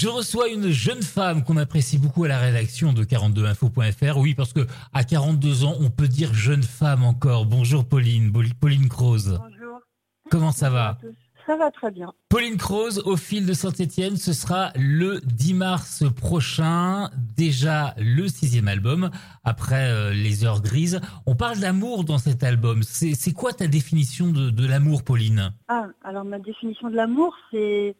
Je reçois une jeune femme qu'on apprécie beaucoup à la rédaction de 42info.fr. Oui, parce que à 42 ans, on peut dire jeune femme encore. Bonjour Pauline, Pauline Croze. Bonjour. Comment ça va? Ça va très bien. Pauline Croze, au fil de Saint-Etienne, ce sera le 10 mars prochain, déjà le sixième album, après euh, Les Heures Grises. On parle d'amour dans cet album. C'est quoi ta définition de, de l'amour, Pauline? Ah, alors ma définition de l'amour, c'est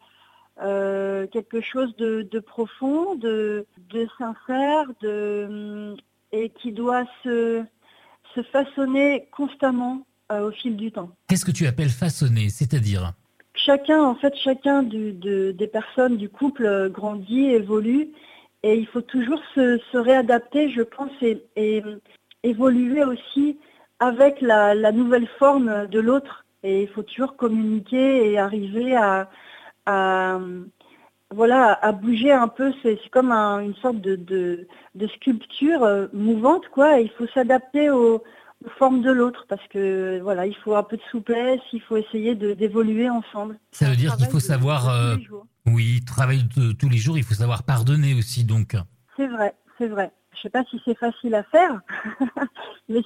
euh, quelque chose de, profond, de, sincère, de, et qui doit se, se façonner constamment euh, au fil du temps. Qu'est-ce que tu appelles façonner, c'est-à-dire? Chacun, en fait, chacun des personnes du couple grandit, évolue, et il faut toujours se, réadapter, je pense, et, évoluer aussi avec la, la nouvelle forme de l'autre. Et il faut toujours communiquer et arriver à, à, voilà, à bouger un peu. C'est comme une sorte de, sculpture euh, mouvante, quoi. il faut s'adapter aux, formes de l'autre parce que voilà, il faut un peu de souplesse, il faut essayer d'évoluer ensemble. Ça veut dire qu'il faut savoir, euh, oui, travailler tous les jours. Il faut savoir pardonner aussi, donc. C'est vrai, c'est vrai. Je sais pas si c'est facile à faire, mais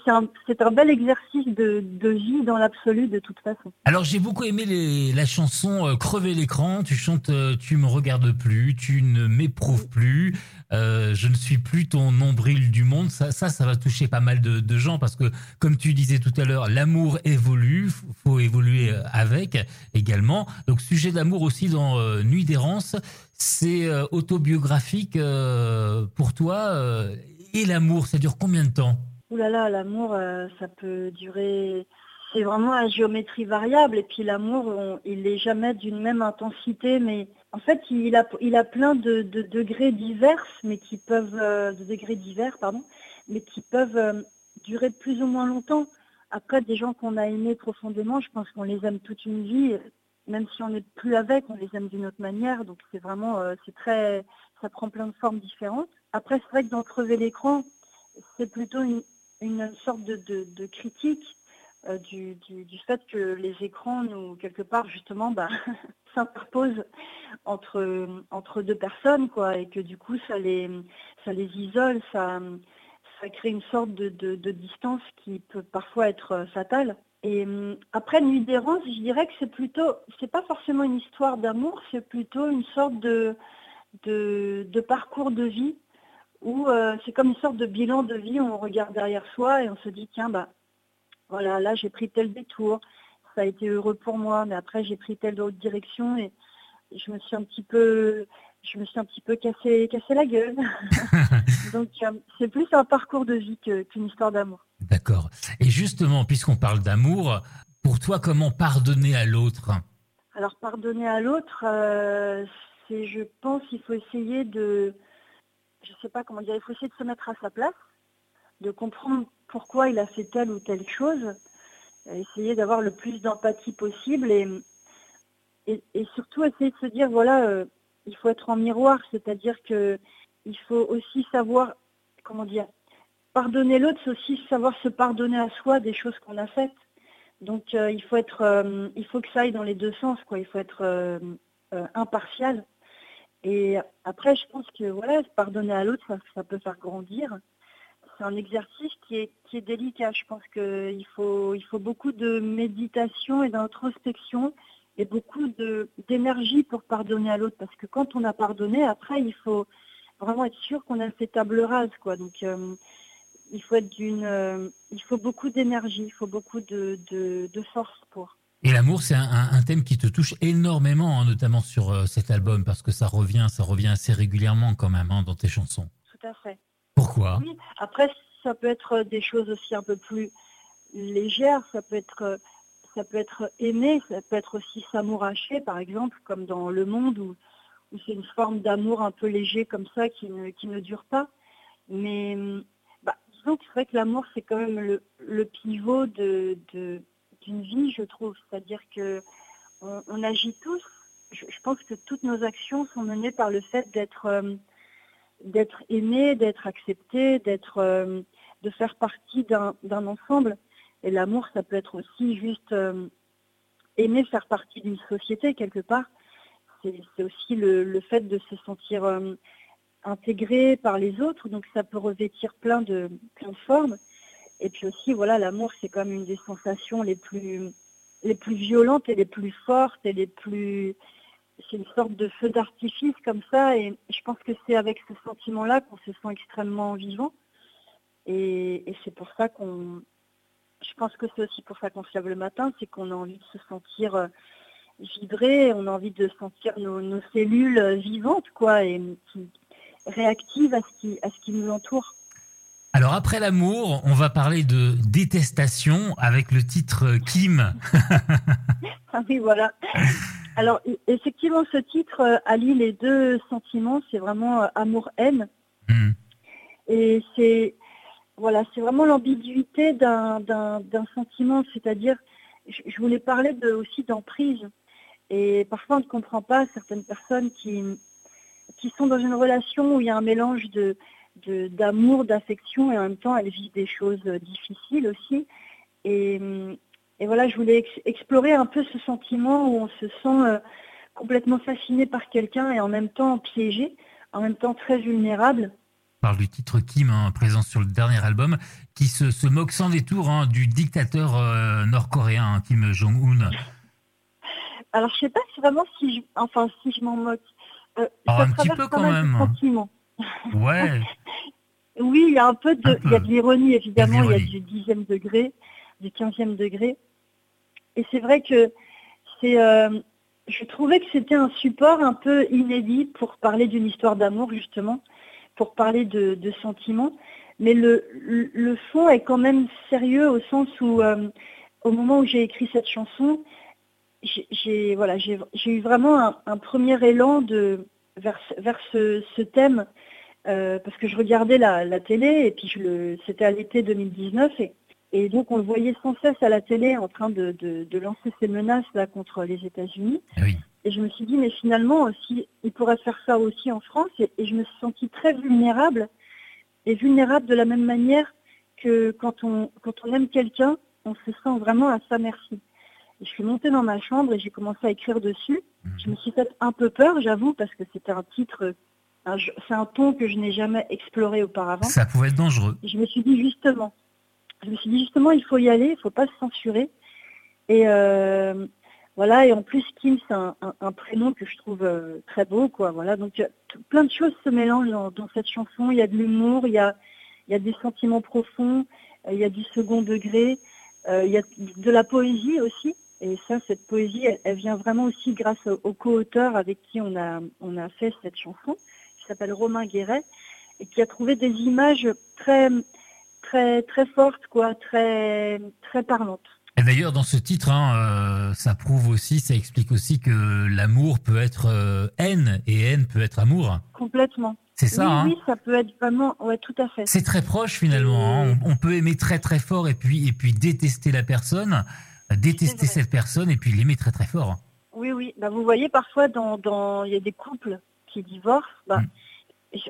c'est un, bel exercice de, vie dans l'absolu de toute façon. Alors j'ai beaucoup aimé la chanson euh, Crever l'écran. Tu chantes euh, Tu me regardes plus, tu ne m'éprouves plus, euh, je ne suis plus ton nombril du monde. Ça, ça, ça va toucher pas mal de, gens parce que, comme tu disais tout à l'heure, l'amour évolue, faut évoluer avec également. Donc sujet d'amour aussi dans Nuit d'errance c'est euh, autobiographique euh, pour toi. Euh, et l'amour, ça dure combien de temps? Ouh là là, l'amour, ça peut durer. C'est vraiment à géométrie variable. Et puis l'amour, il n'est jamais d'une même intensité, mais en fait, il a, plein de, degrés divers, mais qui peuvent durer plus ou moins longtemps. Après, des gens qu'on a aimés profondément, je pense qu'on les aime toute une vie même si on n'est plus avec, on les aime d'une autre manière. Donc c'est vraiment, euh, c'est très, ça prend plein de formes différentes. Après, c'est vrai que dans crever l'écran, c'est plutôt une, sorte de, critique euh, du, fait que les écrans nous, quelque part, justement, bah, s'interposent entre, deux personnes, quoi, et que du coup, ça les, ça les isole, ça, crée une sorte de, de distance qui peut parfois être euh, fatale. Et hum, après Nuit d'errance, je dirais que c'est plutôt, c'est pas forcément une histoire d'amour, c'est plutôt une sorte de, de, parcours de vie où euh, c'est comme une sorte de bilan de vie où on regarde derrière soi et on se dit tiens bah voilà là j'ai pris tel détour, ça a été heureux pour moi, mais après j'ai pris telle autre direction et je me suis un petit peu je me suis un petit peu cassé, cassé la gueule. Donc euh, c'est plus un parcours de vie qu'une histoire d'amour. D'accord. Et justement, puisqu'on parle d'amour, pour toi, comment pardonner à l'autre? Alors pardonner à l'autre, euh, c'est, je pense, il faut essayer de, je sais pas comment dire, il faut essayer de se mettre à sa place, de comprendre pourquoi il a fait telle ou telle chose, essayer d'avoir le plus d'empathie possible et, et, surtout essayer de se dire, voilà, euh, il faut être en miroir, c'est-à-dire que il faut aussi savoir, comment dire, pardonner l'autre, c'est aussi savoir se pardonner à soi des choses qu'on a faites. Donc euh, il faut être, euh, il faut que ça aille dans les deux sens, quoi. Il faut être euh, impartial. Et après, je pense que voilà, pardonner à l'autre, ça, peut faire grandir. C'est un exercice qui est, qui est délicat. Je pense qu'il faut, il faut beaucoup de méditation et d'introspection et beaucoup d'énergie pour pardonner à l'autre. Parce que quand on a pardonné, après, il faut vraiment être sûr qu'on a fait table rase. Quoi. Donc, il faut être d'une, euh, il faut beaucoup d'énergie, il faut beaucoup de, de, force pour. Et l'amour, c'est un, thème qui te touche énormément, hein, notamment sur euh, cet album, parce que ça revient, ça revient assez régulièrement quand même hein, dans tes chansons. Tout à fait. Pourquoi? Oui. Après, ça peut être des choses aussi un peu plus légères. Ça peut être ça peut être aimé, ça peut être aussi s'amouracher, par exemple, comme dans Le Monde, où, c'est une forme d'amour un peu léger comme ça qui ne, qui ne dure pas. Mais bah, disons que c'est vrai que l'amour, c'est quand même le, pivot d'une vie, je trouve. C'est-à-dire que on, agit tous. Je, pense que toutes nos actions sont menées par le fait d'être euh, d'être aimé, d'être accepté, d'être euh, de faire partie d'un, d'un ensemble. Et l'amour, ça peut être aussi juste euh, aimer faire partie d'une société quelque part. c'est aussi le, fait de se sentir euh, intégré par les autres, donc ça peut revêtir plein de, plein de formes. Et puis aussi, voilà, l'amour, c'est comme une des sensations les plus, les plus violentes et les plus fortes et les plus... C'est une sorte de feu d'artifice comme ça, et je pense que c'est avec ce sentiment-là qu'on se sent extrêmement vivant. Et, c'est pour ça qu'on... Je pense que c'est aussi pour ça qu'on se lève le matin, c'est qu'on a envie de se sentir euh, vibrer, on a envie de sentir nos, cellules vivantes, quoi, et réactives à ce qui, à ce qui nous entoure. Alors après l'amour, on va parler de détestation avec le titre Kim. ah oui, voilà. Alors effectivement, ce titre euh, allie les deux sentiments, c'est vraiment euh, amour-haine. Hmm. Et c'est voilà, c'est vraiment l'ambiguïté d'un sentiment, c'est-à-dire, je, voulais parler de, aussi d'emprise. Et parfois, on ne comprend pas certaines personnes qui, qui sont dans une relation où il y a un mélange de, d'amour, d'affection, et en même temps, elles vivent des choses difficiles aussi. Et, et voilà, je voulais explorer un peu ce sentiment où on se sent euh, complètement fasciné par quelqu'un et en même temps piégé, en même temps très vulnérable. Parle du titre Kim, hein, présent sur le dernier album, qui se, moque sans détour hein, du dictateur euh, nord-coréen, hein, Kim Jong-un. Alors, je sais pas si vraiment si je, enfin, si je m'en moque. Euh, un petit peu quand même. Ouais. oui, il y a un peu de, il y a de l'ironie évidemment, il y a du dixième degré, du quinzième degré. Et c'est vrai que c'est, euh, je trouvais que c'était un support un peu inédit pour parler d'une histoire d'amour justement, pour parler de, sentiments. Mais le, le, fond est quand même sérieux au sens où, euh, au moment où j'ai écrit cette chanson, j'ai voilà, j'ai eu vraiment un, premier élan de, vers, vers ce, thème euh, parce que je regardais la, télé et puis c'était à l'été 2019 et, et, donc on le voyait sans cesse à la télé en train de, lancer ses menaces là contre les États-Unis. Ah et je me suis dit mais finalement aussi il pourrait faire ça aussi en France et, et je me suis sentie très vulnérable et vulnérable de la même manière que quand on quand on aime quelqu'un, on se sent vraiment à sa merci je suis montée dans ma chambre et j'ai commencé à écrire dessus. Mhm. Je me suis fait un peu peur, j'avoue, parce que c'était un titre, c'est un ton que je n'ai jamais exploré auparavant. Ça pouvait être dangereux. je me suis dit justement, je me suis dit justement, il faut y aller, il ne faut pas se censurer. Et euh, voilà, et en plus Kim, c'est un, prénom que je trouve euh, très beau, quoi. Voilà, donc plein de choses se mélangent dans, cette chanson. Il y a de l'humour, il y a, il y a des sentiments profonds, euh, il y a du second degré, il y a de la poésie aussi. Et ça, cette poésie, elle, vient vraiment aussi grâce au, co-auteur avec qui on a, on a fait cette chanson, qui s'appelle Romain Guéret, et qui a trouvé des images très, très, très fortes, quoi, très, très parlantes. Et d'ailleurs, dans ce titre, hein, euh, ça prouve aussi, ça explique aussi que l'amour peut être euh, haine et haine peut être amour. Complètement. C'est ça. Oui, hein oui, ça peut être vraiment, ouais, tout à fait. C'est très proche finalement. Hein. On, on, peut aimer très très fort et puis et puis détester la personne détester cette personne et puis l'aimer très très fort. Oui, oui. Bah, vous voyez, parfois, dans, y a des couples qui divorcent. Bah,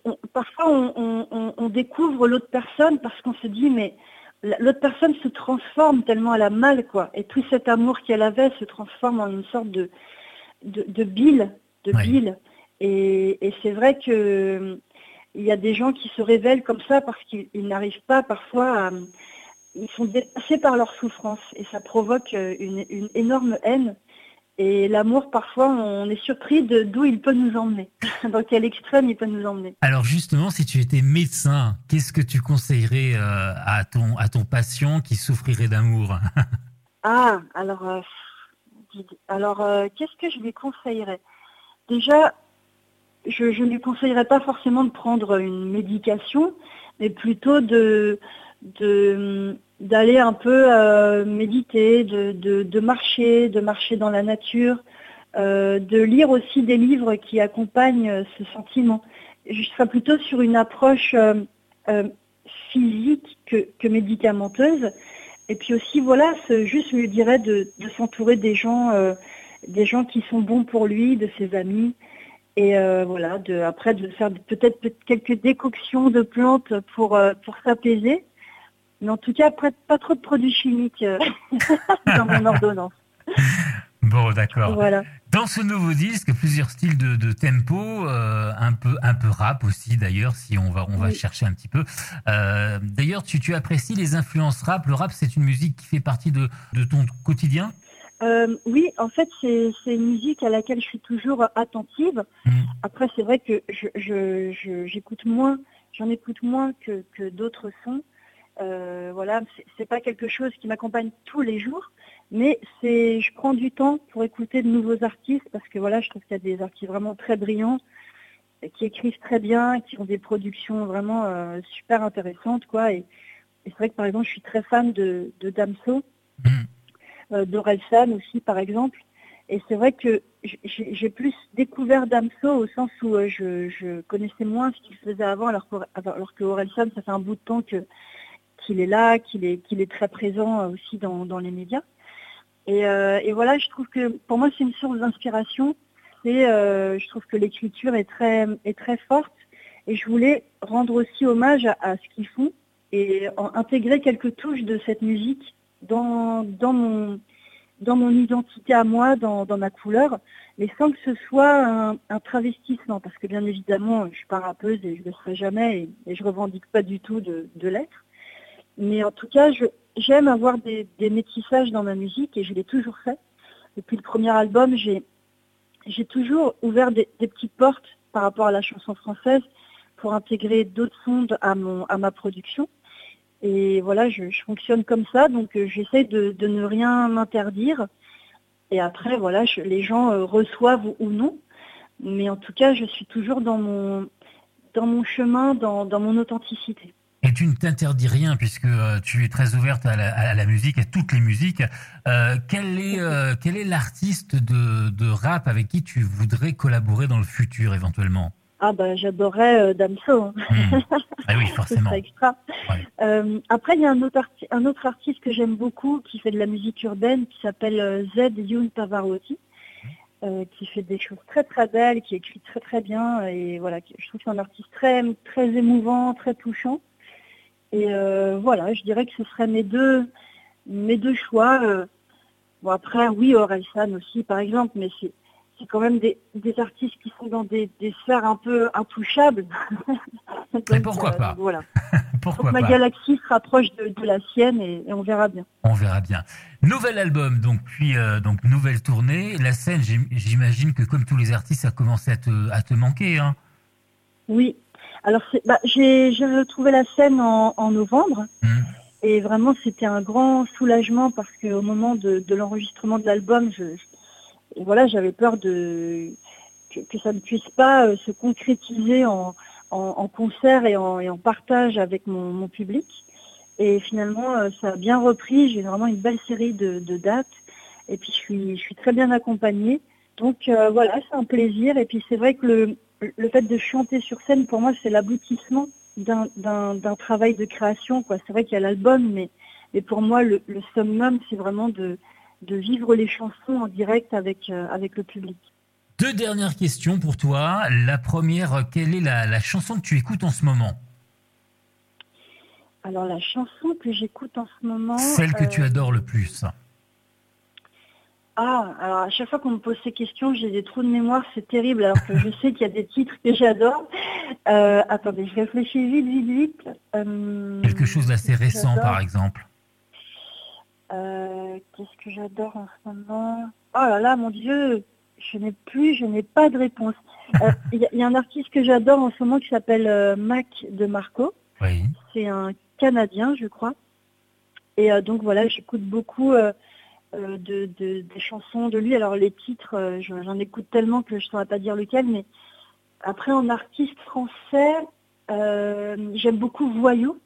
mm. parfois, on, découvre l'autre personne parce qu'on se dit, mais l'autre personne se transforme tellement elle a mal, quoi. Et tout cet amour qu'elle avait se transforme en une sorte de, de, bile, de bile. Et, et c'est vrai que il y a des gens qui se révèlent comme ça parce qu'ils n'arrivent pas parfois à ils sont dépassés par leur souffrance et ça provoque euh, une, énorme haine. Et l'amour, parfois, on est surpris de d'où il peut nous emmener, dans quel extrême il peut nous emmener. Alors justement, si tu étais médecin, qu'est-ce que tu conseillerais euh, à, ton, à ton patient qui souffrirait d'amour? Ah, alors, euh, alors qu'est-ce que je lui conseillerais? Déjà, je ne lui conseillerais pas forcément de prendre une médication, mais plutôt de, de d'aller un peu euh, méditer, de, de, marcher, de marcher dans la nature, euh, de lire aussi des livres qui accompagnent euh, ce sentiment. Je serais plutôt sur une approche physique que, que, médicamenteuse. Et puis aussi, voilà, juste je lui dirais de, de s'entourer des gens, des gens qui sont bons pour lui, de ses amis. Et voilà, de, après de faire peut-être quelques décoctions de plantes pour, pour s'apaiser. Mais en tout cas, pas trop de produits chimiques euh, dans mon ordonnance. Bon, d'accord. Voilà. Dans ce nouveau disque, plusieurs styles de, tempo, euh, un peu un peu rap aussi d'ailleurs, si on va on va chercher un petit peu. Euh, d'ailleurs, tu, tu apprécies les influences rap. Le rap, c'est une musique qui fait partie de, de ton quotidien? Euh, oui, en fait, c'est une musique à laquelle je suis toujours attentive. Mmh. Après, c'est vrai que j'écoute je, moins, j'en écoute moins que, que d'autres sons. Euh, voilà, c'est pas quelque chose qui m'accompagne tous les jours, mais c'est, je prends du temps pour écouter de nouveaux artistes parce que voilà, je trouve qu'il y a des artistes vraiment très brillants qui écrivent très bien, qui ont des productions vraiment euh, super intéressantes, quoi. Et, c'est vrai que par exemple, je suis très fan de, de Damso, mmh. euh, d'Orelsan aussi, par exemple. Et c'est vrai que j'ai plus découvert Damso au sens où euh, je, connaissais moins ce qu'il faisait avant, alors que, alors que Orelsan, ça fait un bout de temps que qu'il est là, qu'il est, qu'il est très présent aussi dans, les médias. Euh, et, voilà, je trouve que pour moi c'est une source d'inspiration. Et euh, je trouve que l'écriture est très, est très forte. Et je voulais rendre aussi hommage à, ce qu'ils font et intégrer quelques touches de cette musique dans, dans, mon, dans mon identité à moi, dans, ma couleur, mais sans que ce soit un, travestissement. Parce que bien évidemment, je suis pas rappeuse et je ne le serai jamais et, et je revendique pas du tout de l'être. Mais en tout cas, j'aime avoir des, métissages dans ma musique et je l'ai toujours fait. Depuis le premier album, j'ai toujours ouvert des, petites portes par rapport à la chanson française pour intégrer d'autres sons à, ma production. Et voilà, je, fonctionne comme ça, donc euh, j'essaie de, ne rien m'interdire. Et après, voilà, les gens euh, reçoivent ou, non. Mais en tout cas, je suis toujours dans mon chemin, dans mon authenticité. Tu ne t'interdis rien puisque euh, tu es très ouverte à la, musique, à toutes les musiques. Euh, quel est euh, quel est l'artiste de, rap avec qui tu voudrais collaborer dans le futur éventuellement? Ah bah j'adorerais Damso. Hein. Hmm. Ah oui, forcément. extra. après il y a un autre, un autre artiste que j'aime beaucoup qui fait de la musique urbaine qui s'appelle Z Youn Pavarotti. qui fait des choses très très belles, qui écrit très très bien et voilà, je trouve que c'est un artiste très très émouvant, très touchant. Et euh, voilà, je dirais que ce seraient mes deux, mes deux choix. Euh. Bon après, oui, Orelsan aussi, par exemple, mais c'est c'est quand même des, artistes qui sont dans des, sphères un peu intouchables. Mais pourquoi euh, pas Voilà. pourquoi ma galaxie se rapproche de, la sienne et, on verra bien. On verra bien. Nouvel album, donc puis donc nouvelle tournée. La scène, j'imagine que comme tous les artistes, ça a commencé à te, à te manquer. Hein oui, alors bah, j'ai retrouvé la scène en, novembre mmh. et vraiment c'était un grand soulagement parce qu'au moment de, l'enregistrement de l'album, je, voilà, j'avais peur de que, ça ne puisse pas euh, se concrétiser en, concert et en, partage avec mon, public. Et finalement, euh, ça a bien repris. J'ai vraiment une belle série de, dates. Et puis, je suis, je suis très bien accompagnée. Donc, euh, voilà, c'est un plaisir. Et puis, c'est vrai que le, le fait de chanter sur scène, pour moi, c'est l'aboutissement d'un travail de création. C'est vrai qu'il y a l'album, mais, pour moi, le, summum, c'est vraiment de, vivre les chansons en direct avec, euh, avec le public. Deux dernières questions pour toi. La première, quelle est la, chanson que tu écoutes en ce moment? Alors, la chanson que j'écoute en ce moment... Celle que tu euh, adores le plus ah, alors à chaque fois qu'on me pose ces questions, j'ai des trous de mémoire, c'est terrible, alors que je sais qu'il y a des titres que j'adore. Euh, attendez, je réfléchis vite, vite, vite. Euh, Quelque chose d'assez récent, par exemple. Euh, qu'est-ce que j'adore en ce moment? Oh là là, mon Dieu, je n'ai plus, je n'ai pas de réponse. Il y, a un artiste que j'adore en ce moment qui s'appelle Mac de Marco. Oui. C'est un Canadien, je crois. Et donc voilà, j'écoute beaucoup euh, de, des chansons de lui. Alors les titres, euh, j'en écoute tellement que je ne saurais pas dire lequel, mais après en artiste français, euh, j'aime beaucoup Voyou.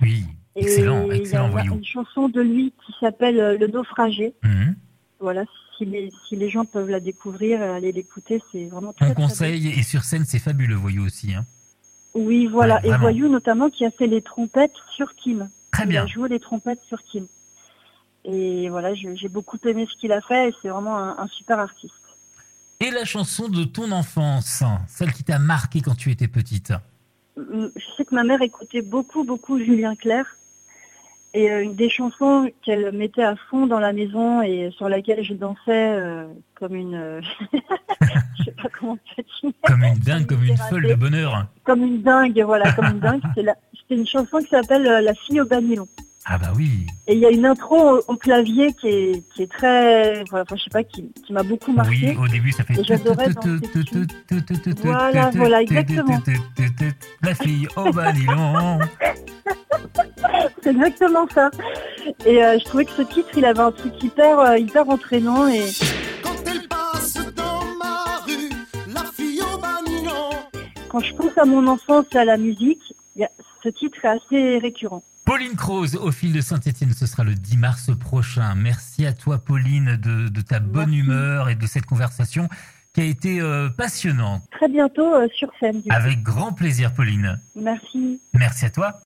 Oui, excellent, excellent il y a Une chanson de lui qui s'appelle Le naufragé. Mhm. Voilà, si les, si les gens peuvent la découvrir, aller l'écouter, c'est vraiment très, On conseille, et sur scène, c'est fabuleux, Voyou aussi. Hein. Oui, voilà, et Voyou notamment qui a fait les trompettes sur Kim. Très bien. Il a joué les trompettes sur Kim. Et voilà, j'ai beaucoup aimé ce qu'il a fait et c'est vraiment un, super artiste. Et la chanson de ton enfance, celle qui t'a marqué quand tu étais petite? Mm, Je sais que ma mère écoutait beaucoup, beaucoup Julien Clerc. Et euh, une des chansons qu'elle mettait à fond dans la maison et sur laquelle je dansais euh, comme une... euh, je sais pas comment tu. Comme une dingue, comme une folle de bonheur. Comme une dingue, voilà, comme une dingue. C'était une chanson qui s'appelle euh, La fille au banylon. Ah bah oui. Et il y a une intro au, au clavier qui est, qui est très... Voilà, enfin, je sais pas, qui, qui m'a beaucoup marqué. Oui, au début ça fait. Et j'adorais Voilà, voilà, exactement. La fille au banylon. C'est exactement ça. Et euh, je trouvais que ce titre, il avait un truc hyper, euh, hyper entraînant et... Quand elle passe dans ma rue, la fille au. Quand je pense à mon enfance et à la musique, il y a- ce titre est assez récurrent. Pauline Croze au fil de Saint-Etienne, ce sera le 10 mars prochain. Merci à toi Pauline de, de ta bonne Merci. humeur et de cette conversation qui a été euh, passionnante. Très bientôt euh, sur scène. Avec grand plaisir Pauline. Merci. Merci à toi.